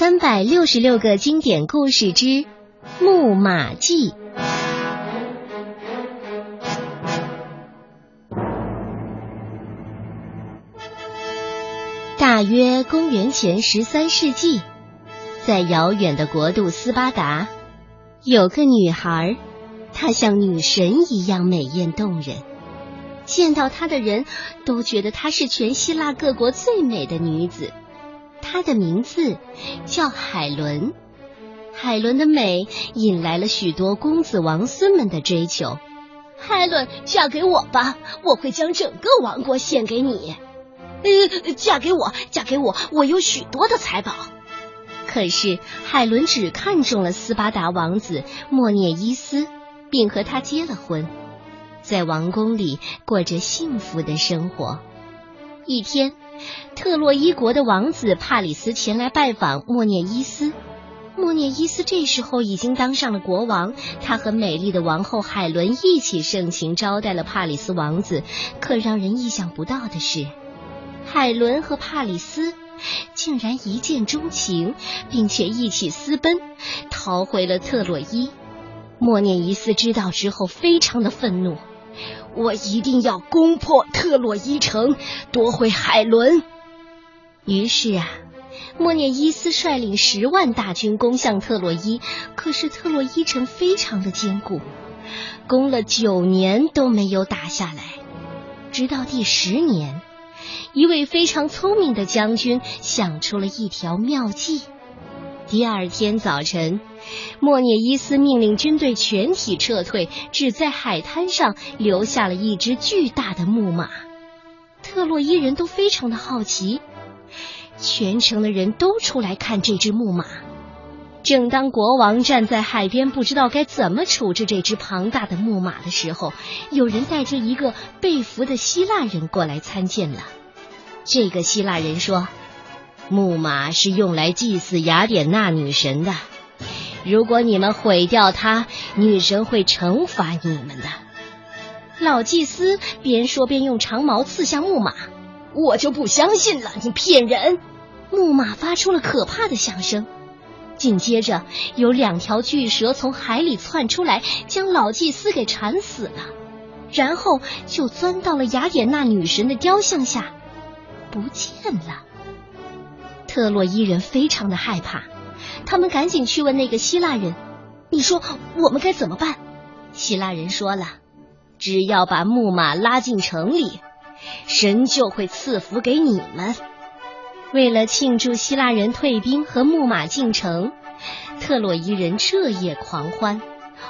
三百六十六个经典故事之《木马记》。大约公元前十三世纪，在遥远的国度斯巴达，有个女孩，她像女神一样美艳动人，见到她的人都觉得她是全希腊各国最美的女子。她的名字叫海伦，海伦的美引来了许多公子王孙们的追求。海伦，嫁给我吧，我会将整个王国献给你。呃，嫁给我，嫁给我，我有许多的财宝。可是海伦只看中了斯巴达王子莫涅伊斯，并和他结了婚，在王宫里过着幸福的生活。一天。特洛伊国的王子帕里斯前来拜访莫涅伊斯。莫涅伊斯这时候已经当上了国王，他和美丽的王后海伦一起盛情招待了帕里斯王子。可让人意想不到的是，海伦和帕里斯竟然一见钟情，并且一起私奔，逃回了特洛伊。莫涅伊斯知道之后，非常的愤怒。我一定要攻破特洛伊城，夺回海伦。于是啊，莫涅伊斯率领十万大军攻向特洛伊。可是特洛伊城非常的坚固，攻了九年都没有打下来。直到第十年，一位非常聪明的将军想出了一条妙计。第二天早晨，莫涅伊斯命令军队全体撤退，只在海滩上留下了一只巨大的木马。特洛伊人都非常的好奇，全城的人都出来看这只木马。正当国王站在海边，不知道该怎么处置这只庞大的木马的时候，有人带着一个被俘的希腊人过来参见了。这个希腊人说。木马是用来祭祀雅典娜女神的，如果你们毁掉它，女神会惩罚你们的。老祭司边说边用长矛刺向木马，我就不相信了，你骗人！木马发出了可怕的响声，紧接着有两条巨蛇从海里窜出来，将老祭司给缠死了，然后就钻到了雅典娜女神的雕像下，不见了。特洛伊人非常的害怕，他们赶紧去问那个希腊人：“你说我们该怎么办？”希腊人说了：“只要把木马拉进城里，神就会赐福给你们。”为了庆祝希腊人退兵和木马进城，特洛伊人彻夜狂欢，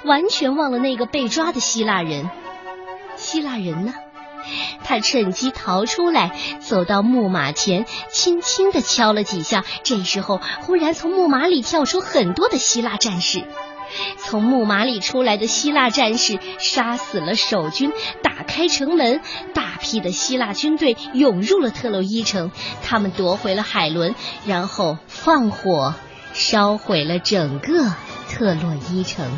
完全忘了那个被抓的希腊人。希腊人呢？他趁机逃出来，走到木马前，轻轻的敲了几下。这时候，忽然从木马里跳出很多的希腊战士。从木马里出来的希腊战士杀死了守军，打开城门，大批的希腊军队涌入了特洛伊城。他们夺回了海伦，然后放火烧毁了整个特洛伊城。